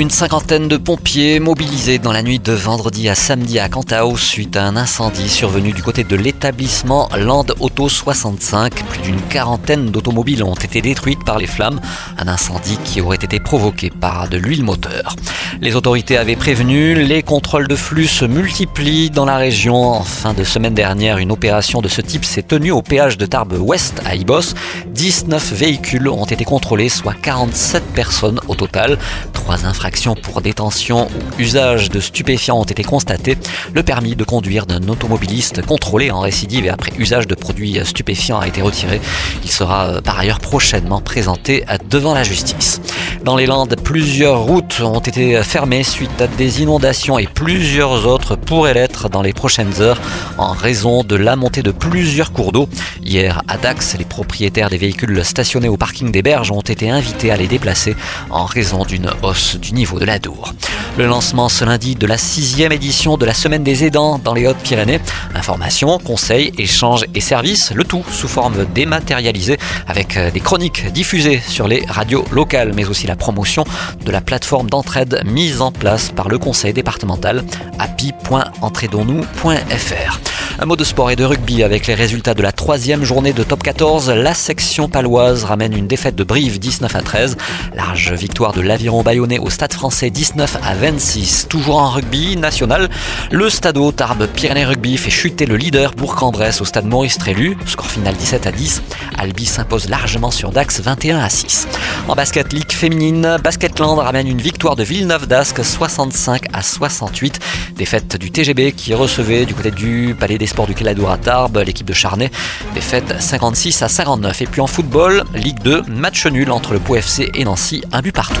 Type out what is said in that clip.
Une cinquantaine de pompiers mobilisés dans la nuit de vendredi à samedi à Cantao suite à un incendie survenu du côté de l'établissement Land Auto 65. Plus d'une quarantaine d'automobiles ont été détruites par les flammes. Un incendie qui aurait été provoqué par de l'huile moteur. Les autorités avaient prévenu, les contrôles de flux se multiplient dans la région. En fin de semaine dernière, une opération de ce type s'est tenue au péage de Tarbes Ouest à Ibos. 19 véhicules ont été contrôlés, soit 47 personnes au total. Trois infractions pour détention ou usage de stupéfiants ont été constatées. Le permis de conduire d'un automobiliste contrôlé en récidive et après usage de produits stupéfiants a été retiré. Il sera euh, par ailleurs prochainement présenté devant la justice. Dans les Landes, plusieurs routes ont été fermées suite à des inondations et plusieurs autres pourraient l'être dans les prochaines heures en raison de la montée de plusieurs cours d'eau. Hier, à Dax, les propriétaires des véhicules stationnés au parking des berges ont été invités à les déplacer en raison d'une hausse du niveau de la Dour. Le lancement ce lundi de la sixième édition de la Semaine des aidants dans les Hautes-Pyrénées. Informations, conseils, échanges et services, le tout sous forme dématérialisée avec des chroniques diffusées sur les radios locales, mais aussi la promotion de la plateforme d'entraide mise en place par le conseil départemental api.entraidonsnous.fr. Un mot de sport et de rugby avec les résultats de la troisième journée de top 14. La section paloise ramène une défaite de Brive 19 à 13. Large victoire de l'Aviron Bayonnais au Stade français 19 à 26. Toujours en rugby national, le Stade Tarbes Pyrénées Rugby fait chuter le leader Bourg-en-Bresse au Stade Maurice Trélu. Score final 17 à 10. Albi s'impose largement sur Dax 21 à 6. En basket Ligue féminine, Basketland ramène une victoire de Villeneuve d'Ascq 65 à 68. Défaite du TGB qui recevait du côté du Palais des Sports du Caladour à Tarbes l'équipe de Charnay. Défaite 56 à 59. Et puis en football, Ligue 2, match nul entre le Pau FC et Nancy, un but partout.